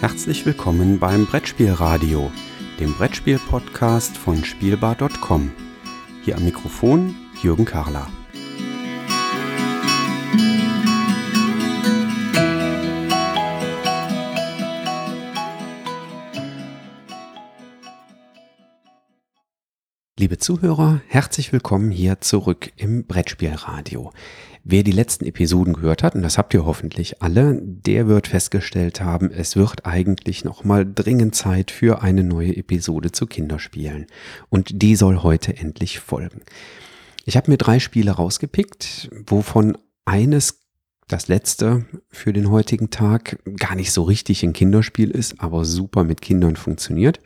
Herzlich willkommen beim Brettspielradio, dem Brettspiel-Podcast von Spielbar.com. Hier am Mikrofon Jürgen Karler. Liebe Zuhörer, herzlich willkommen hier zurück im Brettspielradio. Wer die letzten Episoden gehört hat, und das habt ihr hoffentlich alle, der wird festgestellt haben, es wird eigentlich nochmal dringend Zeit für eine neue Episode zu Kinderspielen. Und die soll heute endlich folgen. Ich habe mir drei Spiele rausgepickt, wovon eines das letzte für den heutigen Tag gar nicht so richtig ein Kinderspiel ist, aber super mit Kindern funktioniert.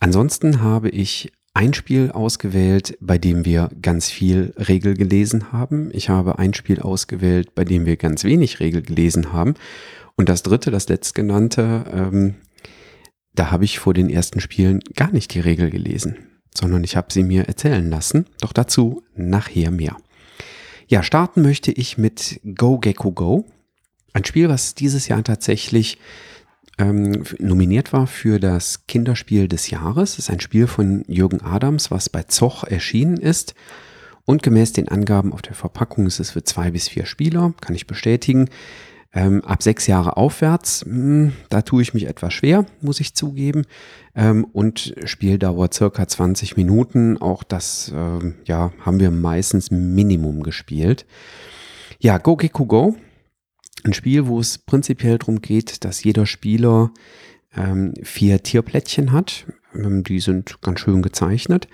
Ansonsten habe ich ein Spiel ausgewählt, bei dem wir ganz viel Regel gelesen haben. Ich habe ein Spiel ausgewählt, bei dem wir ganz wenig Regel gelesen haben. Und das dritte, das letztgenannte, ähm, da habe ich vor den ersten Spielen gar nicht die Regel gelesen, sondern ich habe sie mir erzählen lassen. Doch dazu nachher mehr. Ja, starten möchte ich mit Go Gecko Go. Ein Spiel, was dieses Jahr tatsächlich ähm, nominiert war für das Kinderspiel des Jahres. Das ist ein Spiel von Jürgen Adams, was bei Zoch erschienen ist. Und gemäß den Angaben auf der Verpackung ist es für zwei bis vier Spieler, kann ich bestätigen. Ähm, ab sechs Jahre aufwärts, mh, hm, da tue ich mich etwas schwer, muss ich zugeben. Ähm, und Spieldauer circa 20 Minuten, auch das ähm, ja, haben wir meistens Minimum gespielt. Ja, Go Geku Go ein Spiel, wo es prinzipiell darum geht, dass jeder Spieler ähm, vier Tierplättchen hat. Ähm, die sind ganz schön gezeichnet.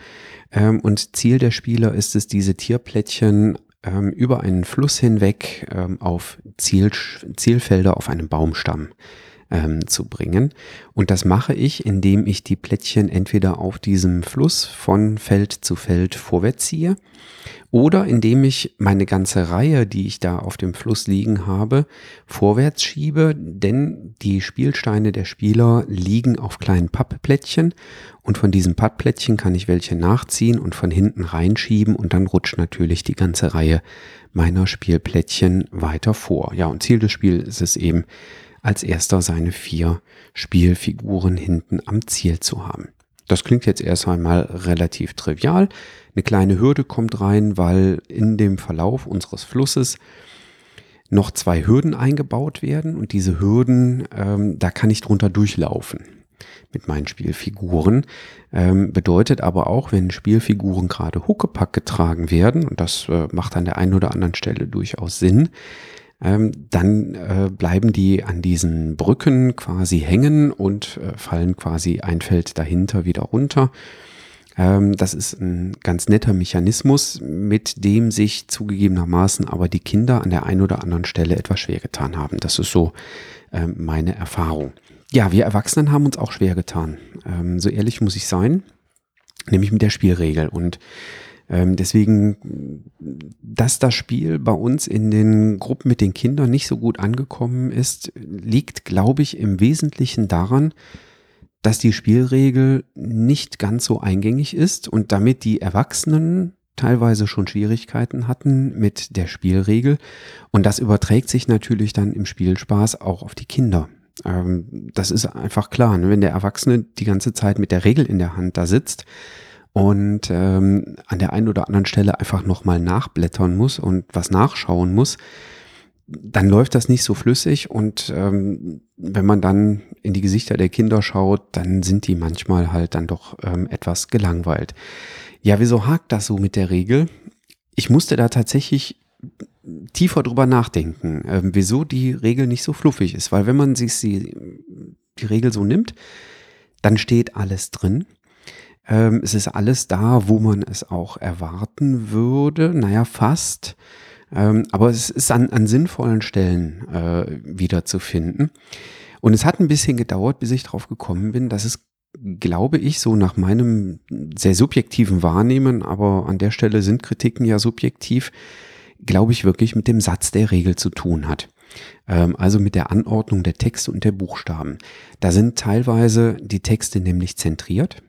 Ähm, und Ziel der Spieler ist es, diese Tierplättchen ähm, über einen Fluss hinweg ähm, auf Ziel, Zielfelder auf einem Baumstamm ähm, zu bringen. Und das mache ich, indem ich die Plättchen entweder auf diesem Fluss von Feld zu Feld vorwärts ziehe oder indem ich meine ganze Reihe, die ich da auf dem Fluss liegen habe, vorwärts schiebe, denn die Spielsteine der Spieler liegen auf kleinen Pappplättchen und von diesen Pappplättchen kann ich welche nachziehen und von hinten reinschieben und dann rutscht natürlich die ganze Reihe meiner Spielplättchen weiter vor. Ja, und Ziel des Spiels ist es eben, als erster seine vier Spielfiguren hinten am Ziel zu haben. Das klingt jetzt erst einmal relativ trivial. Eine kleine Hürde kommt rein, weil in dem Verlauf unseres Flusses noch zwei Hürden eingebaut werden und diese Hürden, ähm, da kann ich drunter durchlaufen mit meinen Spielfiguren. Ähm, bedeutet aber auch, wenn Spielfiguren gerade Huckepack getragen werden, und das äh, macht an der einen oder anderen Stelle durchaus Sinn, dann äh, bleiben die an diesen Brücken quasi hängen und äh, fallen quasi ein Feld dahinter wieder runter. Ähm, das ist ein ganz netter Mechanismus, mit dem sich zugegebenermaßen aber die Kinder an der einen oder anderen Stelle etwas schwer getan haben. Das ist so äh, meine Erfahrung. Ja, wir Erwachsenen haben uns auch schwer getan. Ähm, so ehrlich muss ich sein, nämlich mit der Spielregel. Und ähm, deswegen, dass das Spiel bei uns in den Gruppen mit den Kindern nicht so gut angekommen ist, liegt, glaube ich, im Wesentlichen daran, dass die Spielregel nicht ganz so eingängig ist und damit die Erwachsenen teilweise schon Schwierigkeiten hatten mit der Spielregel. Und das überträgt sich natürlich dann im Spielspaß auch auf die Kinder. Ähm, das ist einfach klar. Ne? Wenn der Erwachsene die ganze Zeit mit der Regel in der Hand da sitzt, und ähm, an der einen oder anderen Stelle einfach nochmal nachblättern muss und was nachschauen muss, dann läuft das nicht so flüssig und ähm, wenn man dann in die Gesichter der Kinder schaut, dann sind die manchmal halt dann doch ähm, etwas gelangweilt. Ja, wieso hakt das so mit der Regel? Ich musste da tatsächlich tiefer drüber nachdenken, ähm, wieso die Regel nicht so fluffig ist, weil wenn man sich die, die Regel so nimmt, dann steht alles drin. Ähm, es ist alles da, wo man es auch erwarten würde. Naja, fast. Ähm, aber es ist an, an sinnvollen Stellen äh, wiederzufinden. Und es hat ein bisschen gedauert, bis ich drauf gekommen bin, dass es, glaube ich, so nach meinem sehr subjektiven Wahrnehmen, aber an der Stelle sind Kritiken ja subjektiv, glaube ich, wirklich mit dem Satz der Regel zu tun hat ähm, also mit der Anordnung der Texte und der Buchstaben. Da sind teilweise die Texte nämlich zentriert.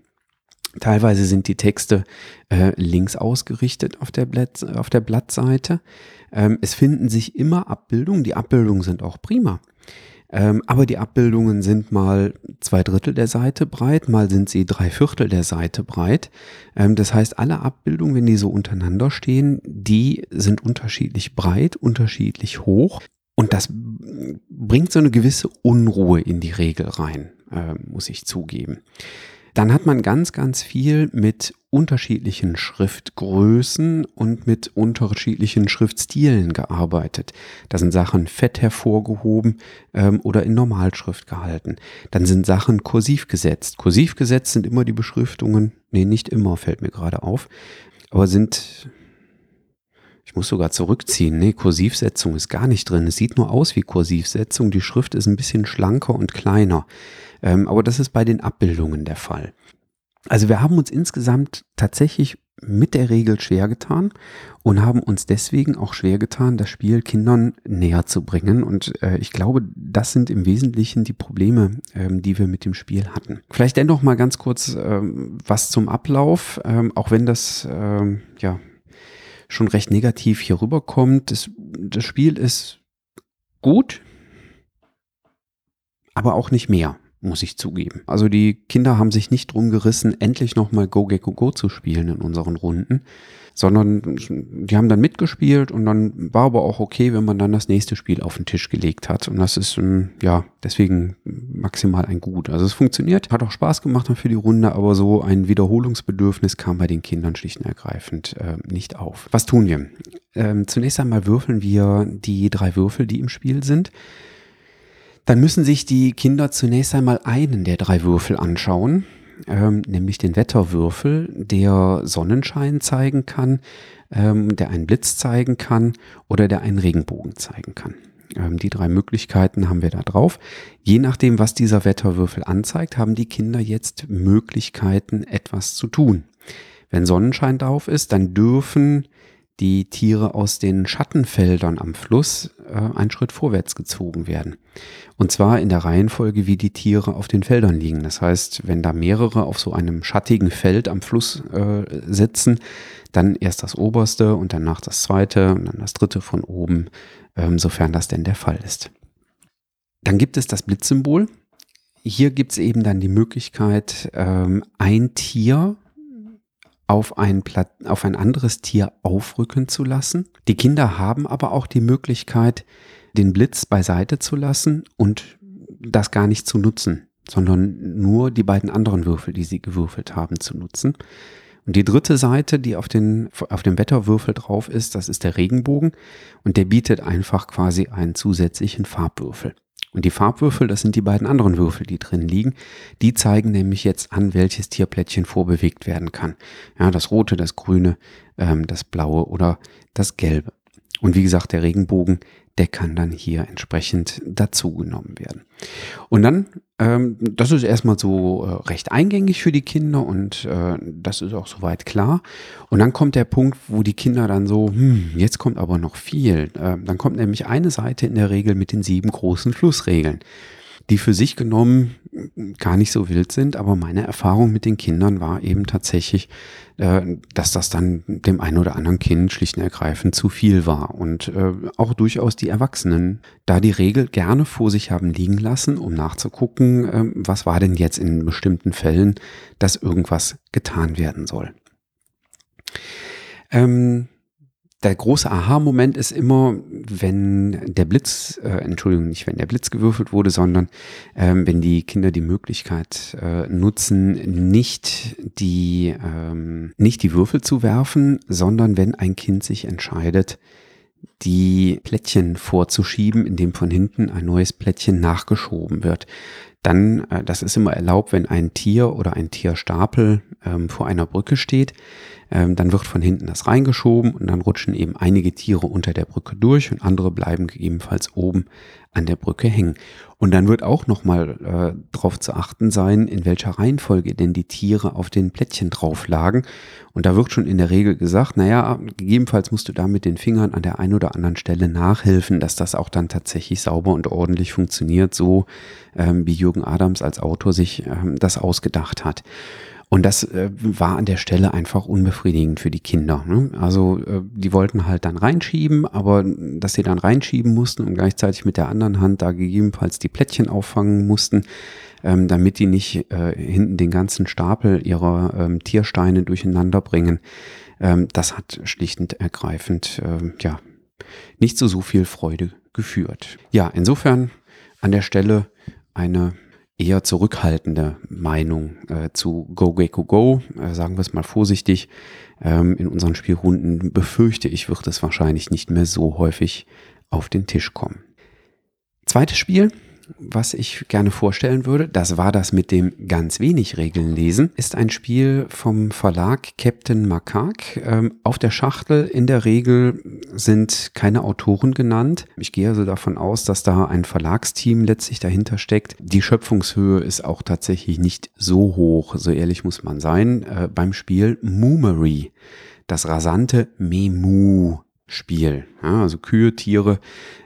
Teilweise sind die Texte äh, links ausgerichtet auf der, Blatt, auf der Blattseite. Ähm, es finden sich immer Abbildungen. Die Abbildungen sind auch prima. Ähm, aber die Abbildungen sind mal zwei Drittel der Seite breit, mal sind sie drei Viertel der Seite breit. Ähm, das heißt, alle Abbildungen, wenn die so untereinander stehen, die sind unterschiedlich breit, unterschiedlich hoch. Und das bringt so eine gewisse Unruhe in die Regel rein, äh, muss ich zugeben. Dann hat man ganz, ganz viel mit unterschiedlichen Schriftgrößen und mit unterschiedlichen Schriftstilen gearbeitet. Da sind Sachen fett hervorgehoben ähm, oder in Normalschrift gehalten. Dann sind Sachen kursiv gesetzt. Kursiv gesetzt sind immer die Beschriftungen, nee, nicht immer, fällt mir gerade auf, aber sind ich muss sogar zurückziehen. Nee, Kursivsetzung ist gar nicht drin. Es sieht nur aus wie Kursivsetzung. Die Schrift ist ein bisschen schlanker und kleiner. Ähm, aber das ist bei den Abbildungen der Fall. Also wir haben uns insgesamt tatsächlich mit der Regel schwer getan und haben uns deswegen auch schwer getan, das Spiel Kindern näher zu bringen. Und äh, ich glaube, das sind im Wesentlichen die Probleme, ähm, die wir mit dem Spiel hatten. Vielleicht dennoch mal ganz kurz ähm, was zum Ablauf, ähm, auch wenn das ähm, ja schon recht negativ hier rüberkommt. Das, das Spiel ist gut, aber auch nicht mehr, muss ich zugeben. Also die Kinder haben sich nicht drum gerissen, endlich nochmal Go Gecko Go zu spielen in unseren Runden sondern die haben dann mitgespielt und dann war aber auch okay, wenn man dann das nächste Spiel auf den Tisch gelegt hat. Und das ist, ähm, ja, deswegen maximal ein Gut. Also es funktioniert, hat auch Spaß gemacht dann für die Runde, aber so ein Wiederholungsbedürfnis kam bei den Kindern schlicht und ergreifend äh, nicht auf. Was tun wir? Ähm, zunächst einmal würfeln wir die drei Würfel, die im Spiel sind. Dann müssen sich die Kinder zunächst einmal einen der drei Würfel anschauen ähm, nämlich den Wetterwürfel, der Sonnenschein zeigen kann, ähm, der einen Blitz zeigen kann oder der einen Regenbogen zeigen kann. Ähm, die drei Möglichkeiten haben wir da drauf. Je nachdem, was dieser Wetterwürfel anzeigt, haben die Kinder jetzt Möglichkeiten, etwas zu tun. Wenn Sonnenschein drauf ist, dann dürfen die Tiere aus den Schattenfeldern am Fluss äh, einen Schritt vorwärts gezogen werden. Und zwar in der Reihenfolge, wie die Tiere auf den Feldern liegen. Das heißt, wenn da mehrere auf so einem schattigen Feld am Fluss äh, sitzen, dann erst das oberste und danach das zweite und dann das dritte von oben, ähm, sofern das denn der Fall ist. Dann gibt es das Blitzsymbol. Hier gibt es eben dann die Möglichkeit, ähm, ein Tier auf ein, Pla auf ein anderes Tier aufrücken zu lassen. Die Kinder haben aber auch die Möglichkeit, den Blitz beiseite zu lassen und das gar nicht zu nutzen, sondern nur die beiden anderen Würfel, die sie gewürfelt haben, zu nutzen. Und die dritte Seite, die auf, den, auf dem Wetterwürfel drauf ist, das ist der Regenbogen und der bietet einfach quasi einen zusätzlichen Farbwürfel. Und die Farbwürfel, das sind die beiden anderen Würfel, die drin liegen. Die zeigen nämlich jetzt an, welches Tierplättchen vorbewegt werden kann. Ja, das rote, das grüne, ähm, das blaue oder das gelbe. Und wie gesagt, der Regenbogen, der kann dann hier entsprechend dazugenommen werden. Und dann, ähm, das ist erstmal so äh, recht eingängig für die Kinder und äh, das ist auch soweit klar. Und dann kommt der Punkt, wo die Kinder dann so, hm, jetzt kommt aber noch viel. Äh, dann kommt nämlich eine Seite in der Regel mit den sieben großen Flussregeln die für sich genommen gar nicht so wild sind, aber meine Erfahrung mit den Kindern war eben tatsächlich, äh, dass das dann dem einen oder anderen Kind schlicht und ergreifend zu viel war und äh, auch durchaus die Erwachsenen da die Regel gerne vor sich haben liegen lassen, um nachzugucken, äh, was war denn jetzt in bestimmten Fällen, dass irgendwas getan werden soll. Ähm, der große Aha-Moment ist immer, wenn der Blitz, äh, Entschuldigung, nicht wenn der Blitz gewürfelt wurde, sondern ähm, wenn die Kinder die Möglichkeit äh, nutzen, nicht die, ähm, nicht die Würfel zu werfen, sondern wenn ein Kind sich entscheidet, die Plättchen vorzuschieben, indem von hinten ein neues Plättchen nachgeschoben wird. Dann, äh, das ist immer erlaubt, wenn ein Tier oder ein Tierstapel ähm, vor einer Brücke steht, ähm, dann wird von hinten das reingeschoben und dann rutschen eben einige Tiere unter der Brücke durch und andere bleiben gegebenenfalls oben an der Brücke hängen. Und dann wird auch nochmal äh, darauf zu achten sein, in welcher Reihenfolge denn die Tiere auf den Plättchen drauf lagen. Und da wird schon in der Regel gesagt, naja, gegebenenfalls musst du da mit den Fingern an der einen oder anderen Stelle nachhelfen, dass das auch dann tatsächlich sauber und ordentlich funktioniert, so ähm, wie Jürgen Adams als Autor sich ähm, das ausgedacht hat. Und das äh, war an der Stelle einfach unbefriedigend für die Kinder. Ne? Also äh, die wollten halt dann reinschieben, aber dass sie dann reinschieben mussten und gleichzeitig mit der anderen Hand da gegebenenfalls die Plättchen auffangen mussten, ähm, damit die nicht äh, hinten den ganzen Stapel ihrer ähm, Tiersteine durcheinander bringen. Ähm, das hat schlicht und ergreifend äh, ja nicht zu so viel Freude geführt. Ja, insofern an der Stelle eine eher zurückhaltende Meinung äh, zu Go Gecko Go, äh, sagen wir es mal vorsichtig. Ähm, in unseren Spielrunden befürchte ich, wird es wahrscheinlich nicht mehr so häufig auf den Tisch kommen. Zweites Spiel, was ich gerne vorstellen würde, das war das mit dem ganz wenig Regeln lesen, ist ein Spiel vom Verlag Captain Macaque. Ähm, auf der Schachtel in der Regel sind keine Autoren genannt. Ich gehe also davon aus, dass da ein Verlagsteam letztlich dahinter steckt. Die Schöpfungshöhe ist auch tatsächlich nicht so hoch, so ehrlich muss man sein. Äh, beim Spiel Moomery, das rasante Memu Spiel. Ja, also Kühe, Tiere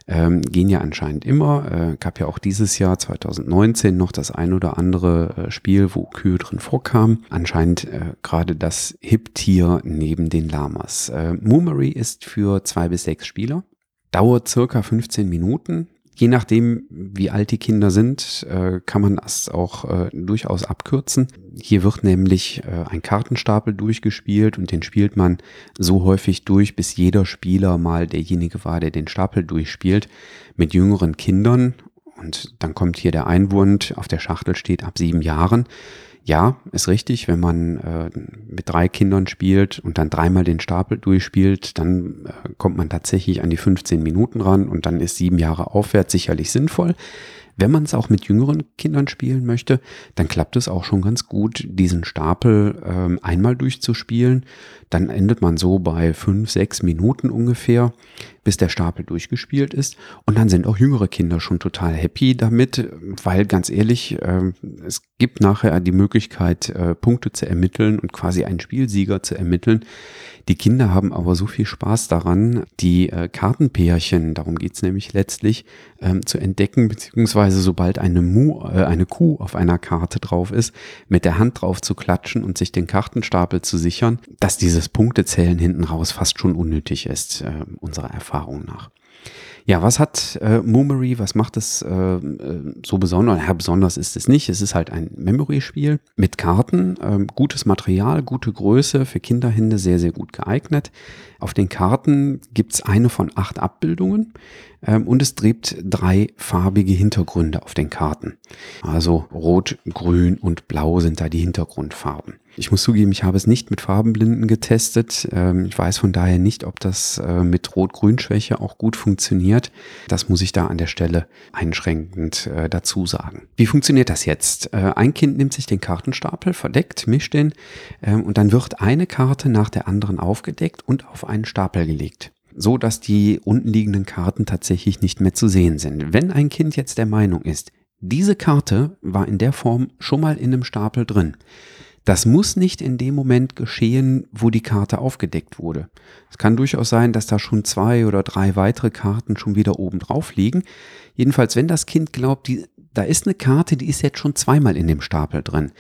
ähm, gehen ja anscheinend immer. Äh, gab ja auch dieses Jahr 2019 noch das ein oder andere äh, Spiel, wo Kühe drin vorkamen. Anscheinend äh, gerade das Hip-Tier neben den Lamas. Äh, Moomery ist für zwei bis sechs Spieler. Dauert circa 15 Minuten. Je nachdem, wie alt die Kinder sind, äh, kann man das auch äh, durchaus abkürzen. Hier wird nämlich äh, ein Kartenstapel durchgespielt und den spielt man so häufig durch, bis jeder Spieler mal derjenige war, der den Stapel durchspielt. Mit jüngeren Kindern und dann kommt hier der Einwand, auf der Schachtel steht ab sieben Jahren. Ja, ist richtig, wenn man äh, mit drei Kindern spielt und dann dreimal den Stapel durchspielt, dann äh, kommt man tatsächlich an die 15 Minuten ran und dann ist sieben Jahre aufwärts sicherlich sinnvoll. Wenn man es auch mit jüngeren Kindern spielen möchte, dann klappt es auch schon ganz gut, diesen Stapel ähm, einmal durchzuspielen. Dann endet man so bei fünf, sechs Minuten ungefähr, bis der Stapel durchgespielt ist. Und dann sind auch jüngere Kinder schon total happy damit, weil ganz ehrlich, äh, es gibt nachher die Möglichkeit, äh, Punkte zu ermitteln und quasi einen Spielsieger zu ermitteln. Die Kinder haben aber so viel Spaß daran, die äh, Kartenpärchen, darum geht's nämlich letztlich, ähm, zu entdecken, beziehungsweise sobald eine, Mu, äh, eine Kuh auf einer Karte drauf ist, mit der Hand drauf zu klatschen und sich den Kartenstapel zu sichern, dass dieses Punktezählen hinten raus fast schon unnötig ist, äh, unserer Erfahrung nach. Ja, was hat äh, Moomery, was macht es äh, äh, so besonders? Ja, besonders ist es nicht. Es ist halt ein Memory-Spiel mit Karten, ähm, gutes Material, gute Größe, für Kinderhände sehr, sehr gut geeignet. Auf den Karten gibt's eine von acht Abbildungen ähm, und es trägt drei farbige Hintergründe auf den Karten. Also Rot, Grün und Blau sind da die Hintergrundfarben. Ich muss zugeben, ich habe es nicht mit Farbenblinden getestet. Ähm, ich weiß von daher nicht, ob das äh, mit Rot-Grün-Schwäche auch gut funktioniert. Das muss ich da an der Stelle einschränkend äh, dazu sagen. Wie funktioniert das jetzt? Äh, ein Kind nimmt sich den Kartenstapel, verdeckt, mischt den ähm, und dann wird eine Karte nach der anderen aufgedeckt und auf einen Stapel gelegt so dass die unten liegenden Karten tatsächlich nicht mehr zu sehen sind. Wenn ein Kind jetzt der Meinung ist, diese Karte war in der Form schon mal in einem Stapel drin, das muss nicht in dem Moment geschehen, wo die Karte aufgedeckt wurde. Es kann durchaus sein, dass da schon zwei oder drei weitere Karten schon wieder oben drauf liegen. Jedenfalls, wenn das Kind glaubt, die, da ist eine Karte, die ist jetzt schon zweimal in dem Stapel drin,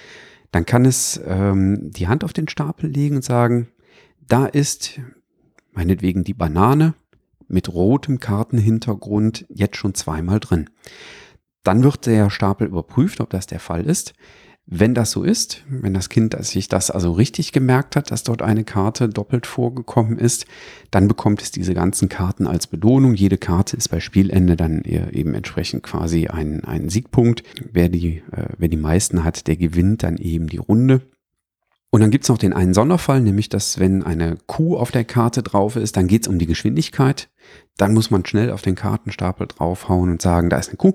dann kann es ähm, die Hand auf den Stapel legen und sagen, da ist meinetwegen die Banane mit rotem Kartenhintergrund jetzt schon zweimal drin. Dann wird der Stapel überprüft, ob das der Fall ist. Wenn das so ist, wenn das Kind sich das also richtig gemerkt hat, dass dort eine Karte doppelt vorgekommen ist, dann bekommt es diese ganzen Karten als Belohnung. Jede Karte ist bei Spielende dann eben entsprechend quasi ein, ein Siegpunkt. Wer die, äh, wer die meisten hat, der gewinnt dann eben die Runde. Und dann gibt's noch den einen Sonderfall, nämlich dass wenn eine Kuh auf der Karte drauf ist, dann geht's um die Geschwindigkeit. Dann muss man schnell auf den Kartenstapel draufhauen und sagen, da ist eine Kuh.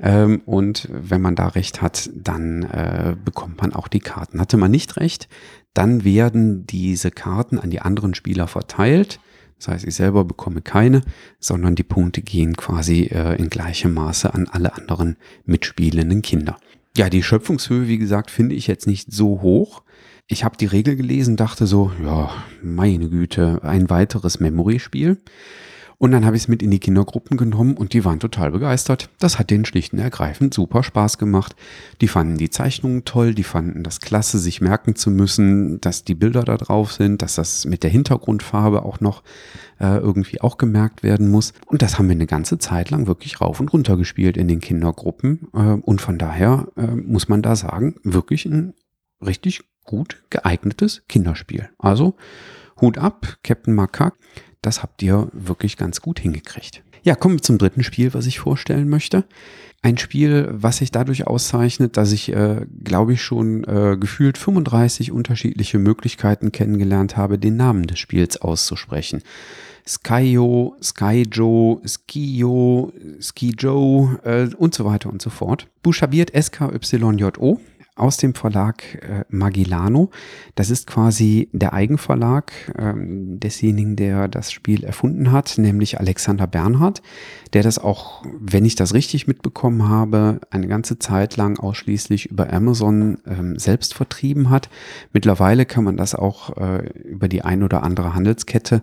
Ähm, und wenn man da recht hat, dann äh, bekommt man auch die Karten. Hatte man nicht recht, dann werden diese Karten an die anderen Spieler verteilt. Das heißt, ich selber bekomme keine, sondern die Punkte gehen quasi äh, in gleichem Maße an alle anderen mitspielenden Kinder. Ja, die Schöpfungshöhe, wie gesagt, finde ich jetzt nicht so hoch. Ich habe die Regel gelesen, dachte so, ja, meine Güte, ein weiteres Memory-Spiel. Und dann habe ich es mit in die Kindergruppen genommen und die waren total begeistert. Das hat denen schlicht und ergreifend super Spaß gemacht. Die fanden die Zeichnungen toll, die fanden das klasse, sich merken zu müssen, dass die Bilder da drauf sind, dass das mit der Hintergrundfarbe auch noch äh, irgendwie auch gemerkt werden muss. Und das haben wir eine ganze Zeit lang wirklich rauf und runter gespielt in den Kindergruppen. Äh, und von daher äh, muss man da sagen, wirklich ein richtig gut geeignetes Kinderspiel. Also Hut ab, Captain Macaque. Das habt ihr wirklich ganz gut hingekriegt. Ja, kommen wir zum dritten Spiel, was ich vorstellen möchte. Ein Spiel, was sich dadurch auszeichnet, dass ich, äh, glaube ich, schon äh, gefühlt 35 unterschiedliche Möglichkeiten kennengelernt habe, den Namen des Spiels auszusprechen. Skyo, Skyjo, Skio, Skijo äh, und so weiter und so fort. Buchstabiert S-K-Y-J-O aus dem Verlag äh, Magillano. Das ist quasi der Eigenverlag ähm, desjenigen, der das Spiel erfunden hat, nämlich Alexander Bernhard, der das auch, wenn ich das richtig mitbekommen habe, eine ganze Zeit lang ausschließlich über Amazon ähm, selbst vertrieben hat. Mittlerweile kann man das auch äh, über die ein oder andere Handelskette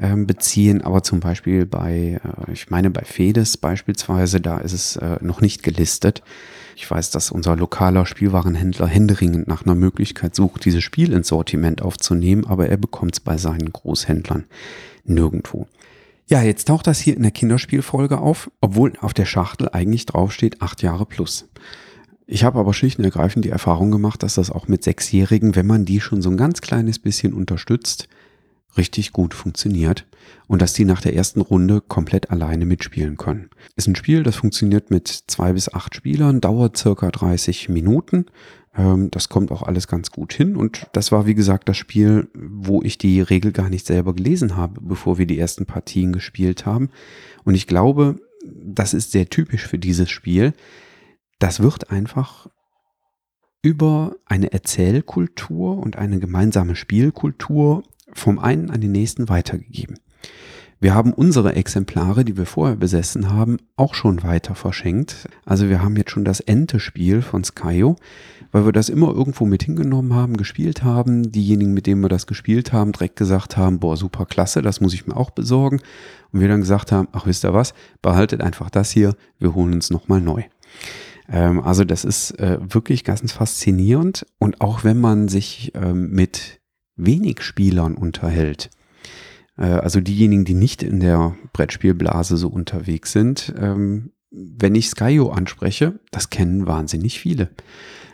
beziehen, aber zum Beispiel bei, äh, ich meine bei Fedes beispielsweise, da ist es äh, noch nicht gelistet. Ich weiß, dass unser lokaler Spielwarenhändler händeringend nach einer Möglichkeit sucht, dieses Spiel ins Sortiment aufzunehmen, aber er bekommt es bei seinen Großhändlern nirgendwo. Ja, jetzt taucht das hier in der Kinderspielfolge auf, obwohl auf der Schachtel eigentlich draufsteht acht Jahre plus. Ich habe aber schlicht und ergreifend die Erfahrung gemacht, dass das auch mit Sechsjährigen, wenn man die schon so ein ganz kleines bisschen unterstützt, richtig gut funktioniert und dass die nach der ersten Runde komplett alleine mitspielen können. Ist ein Spiel, das funktioniert mit zwei bis acht Spielern, dauert circa 30 Minuten. Ähm, das kommt auch alles ganz gut hin und das war wie gesagt das Spiel, wo ich die Regel gar nicht selber gelesen habe, bevor wir die ersten Partien gespielt haben. Und ich glaube, das ist sehr typisch für dieses Spiel. Das wird einfach über eine Erzählkultur und eine gemeinsame Spielkultur vom einen an den nächsten weitergegeben. Wir haben unsere Exemplare, die wir vorher besessen haben, auch schon weiter verschenkt. Also wir haben jetzt schon das Ente-Spiel von Skyo, weil wir das immer irgendwo mit hingenommen haben, gespielt haben. Diejenigen, mit denen wir das gespielt haben, direkt gesagt haben, boah, super klasse, das muss ich mir auch besorgen. Und wir dann gesagt haben, ach wisst ihr was, behaltet einfach das hier, wir holen uns nochmal neu. Ähm, also das ist äh, wirklich ganz faszinierend. Und auch wenn man sich ähm, mit wenig Spielern unterhält, äh, also diejenigen, die nicht in der Brettspielblase so unterwegs sind, ähm, wenn ich Skyo anspreche, das kennen wahnsinnig viele.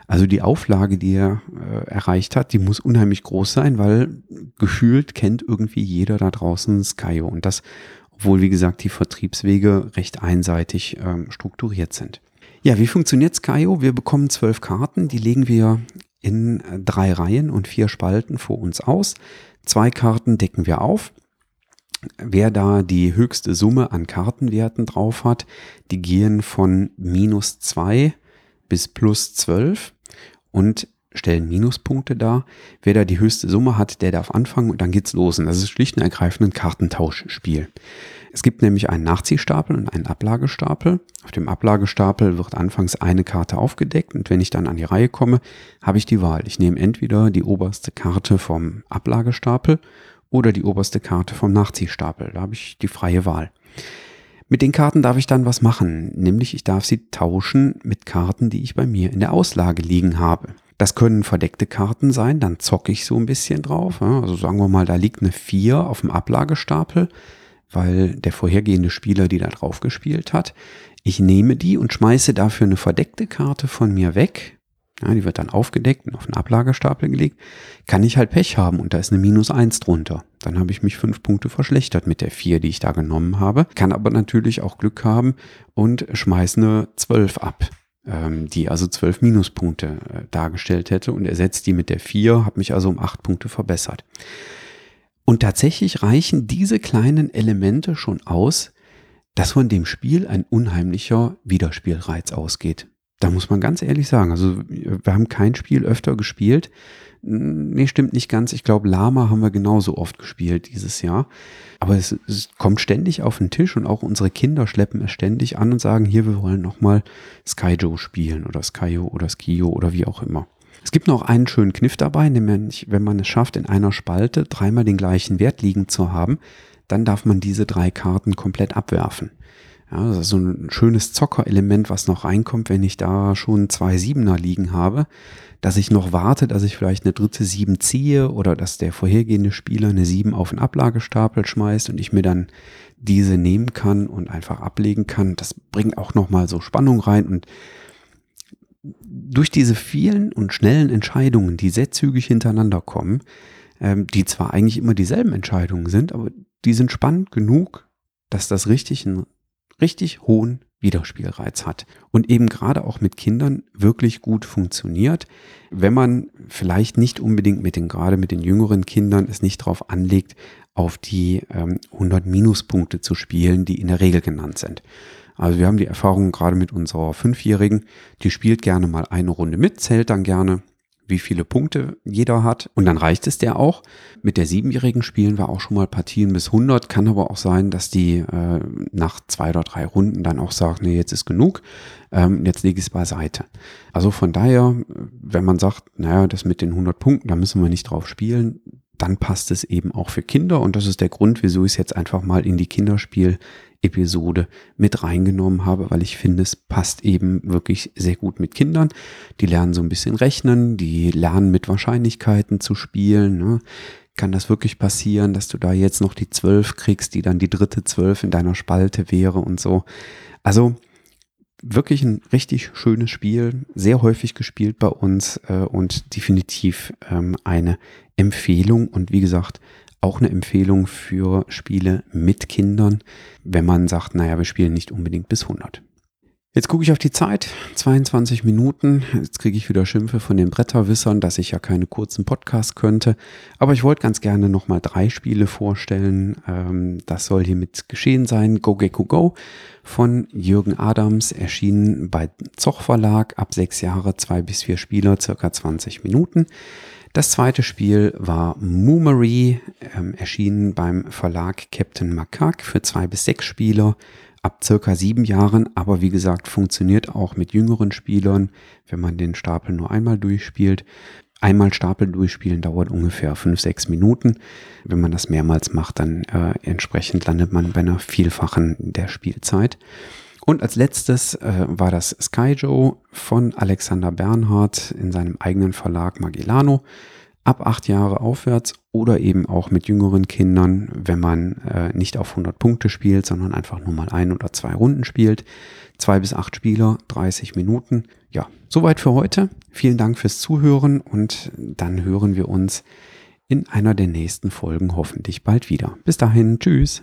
Also die Auflage, die er äh, erreicht hat, die muss unheimlich groß sein, weil gefühlt kennt irgendwie jeder da draußen Skyo. Und das, obwohl, wie gesagt, die Vertriebswege recht einseitig ähm, strukturiert sind. Ja, wie funktioniert Skyo? Wir bekommen zwölf Karten, die legen wir in drei Reihen und vier Spalten vor uns aus. Zwei Karten decken wir auf. Wer da die höchste Summe an Kartenwerten drauf hat, die gehen von minus zwei bis plus zwölf und stellen Minuspunkte dar. Wer da die höchste Summe hat, der darf anfangen und dann geht's los. Und das ist schlicht und ergreifend ein Kartentauschspiel. Es gibt nämlich einen Nachziehstapel und einen Ablagestapel. Auf dem Ablagestapel wird anfangs eine Karte aufgedeckt und wenn ich dann an die Reihe komme, habe ich die Wahl. Ich nehme entweder die oberste Karte vom Ablagestapel oder die oberste Karte vom Nachziehstapel. Da habe ich die freie Wahl. Mit den Karten darf ich dann was machen, nämlich ich darf sie tauschen mit Karten, die ich bei mir in der Auslage liegen habe. Das können verdeckte Karten sein, dann zocke ich so ein bisschen drauf. Also sagen wir mal, da liegt eine 4 auf dem Ablagestapel weil der vorhergehende Spieler die da drauf gespielt hat. Ich nehme die und schmeiße dafür eine verdeckte Karte von mir weg. Ja, die wird dann aufgedeckt und auf einen Ablagestapel gelegt. Kann ich halt Pech haben und da ist eine Minus eins drunter. Dann habe ich mich fünf Punkte verschlechtert mit der vier, die ich da genommen habe. Kann aber natürlich auch Glück haben und schmeiße eine zwölf ab ähm, die also zwölf Minuspunkte äh, dargestellt hätte und ersetzt die mit der vier, habe mich also um acht Punkte verbessert. Und tatsächlich reichen diese kleinen Elemente schon aus, dass von dem Spiel ein unheimlicher Wiederspielreiz ausgeht. Da muss man ganz ehrlich sagen, also wir haben kein Spiel öfter gespielt. Nee, stimmt nicht ganz. Ich glaube, Lama haben wir genauso oft gespielt dieses Jahr. Aber es, es, kommt ständig auf den Tisch und auch unsere Kinder schleppen es ständig an und sagen, hier, wir wollen nochmal Skyjo spielen oder Skyo oder Skio oder wie auch immer. Es gibt noch einen schönen Kniff dabei, nämlich wenn man es schafft, in einer Spalte dreimal den gleichen Wert liegen zu haben, dann darf man diese drei Karten komplett abwerfen. Ja, das ist so ein schönes Zockerelement, was noch reinkommt, wenn ich da schon zwei Siebener liegen habe, dass ich noch warte, dass ich vielleicht eine dritte Sieben ziehe oder dass der vorhergehende Spieler eine Sieben auf den Ablagestapel schmeißt und ich mir dann diese nehmen kann und einfach ablegen kann. Das bringt auch nochmal so Spannung rein und durch diese vielen und schnellen Entscheidungen, die sehr zügig hintereinander kommen, ähm, die zwar eigentlich immer dieselben Entscheidungen sind, aber die sind spannend genug, dass das richtig einen richtig hohen Wiederspielreiz hat und eben gerade auch mit Kindern wirklich gut funktioniert, wenn man vielleicht nicht unbedingt mit den gerade mit den jüngeren Kindern es nicht darauf anlegt, auf die ähm, 100 Minuspunkte zu spielen, die in der Regel genannt sind. Also wir haben die Erfahrung gerade mit unserer Fünfjährigen, die spielt gerne mal eine Runde mit, zählt dann gerne, wie viele Punkte jeder hat. Und dann reicht es der auch. Mit der Siebenjährigen spielen wir auch schon mal Partien bis 100. Kann aber auch sein, dass die äh, nach zwei oder drei Runden dann auch sagt, nee, jetzt ist genug, ähm, jetzt lege ich es beiseite. Also von daher, wenn man sagt, naja, das mit den 100 Punkten, da müssen wir nicht drauf spielen, dann passt es eben auch für Kinder. Und das ist der Grund, wieso ich es jetzt einfach mal in die Kinderspiel-Episode mit reingenommen habe, weil ich finde, es passt eben wirklich sehr gut mit Kindern. Die lernen so ein bisschen rechnen, die lernen mit Wahrscheinlichkeiten zu spielen. Ne? Kann das wirklich passieren, dass du da jetzt noch die zwölf kriegst, die dann die dritte zwölf in deiner Spalte wäre und so. Also wirklich ein richtig schönes Spiel, sehr häufig gespielt bei uns äh, und definitiv ähm, eine Empfehlung und wie gesagt auch eine Empfehlung für Spiele mit Kindern, wenn man sagt, naja, wir spielen nicht unbedingt bis 100. Jetzt gucke ich auf die Zeit, 22 Minuten. Jetzt kriege ich wieder Schimpfe von den Bretterwissern, dass ich ja keine kurzen Podcasts könnte. Aber ich wollte ganz gerne nochmal drei Spiele vorstellen. Ähm, das soll hiermit geschehen sein. Go Gecko Go von Jürgen Adams, erschienen bei Zoch Verlag, ab sechs Jahre, zwei bis vier Spieler, circa 20 Minuten. Das zweite Spiel war Moomery, ähm, erschienen beim Verlag Captain Macaque für zwei bis sechs Spieler ab circa sieben Jahren, aber wie gesagt, funktioniert auch mit jüngeren Spielern, wenn man den Stapel nur einmal durchspielt. Einmal Stapel durchspielen dauert ungefähr fünf, sechs Minuten. Wenn man das mehrmals macht, dann äh, entsprechend landet man bei einer Vielfachen der Spielzeit. Und als letztes äh, war das Skyjo von Alexander Bernhard in seinem eigenen Verlag Magellano ab acht Jahre aufwärts oder eben auch mit jüngeren Kindern, wenn man äh, nicht auf 100 Punkte spielt, sondern einfach nur mal ein oder zwei Runden spielt. Zwei bis acht Spieler, 30 Minuten. Ja, soweit für heute. Vielen Dank fürs Zuhören und dann hören wir uns in einer der nächsten Folgen hoffentlich bald wieder. Bis dahin, tschüss.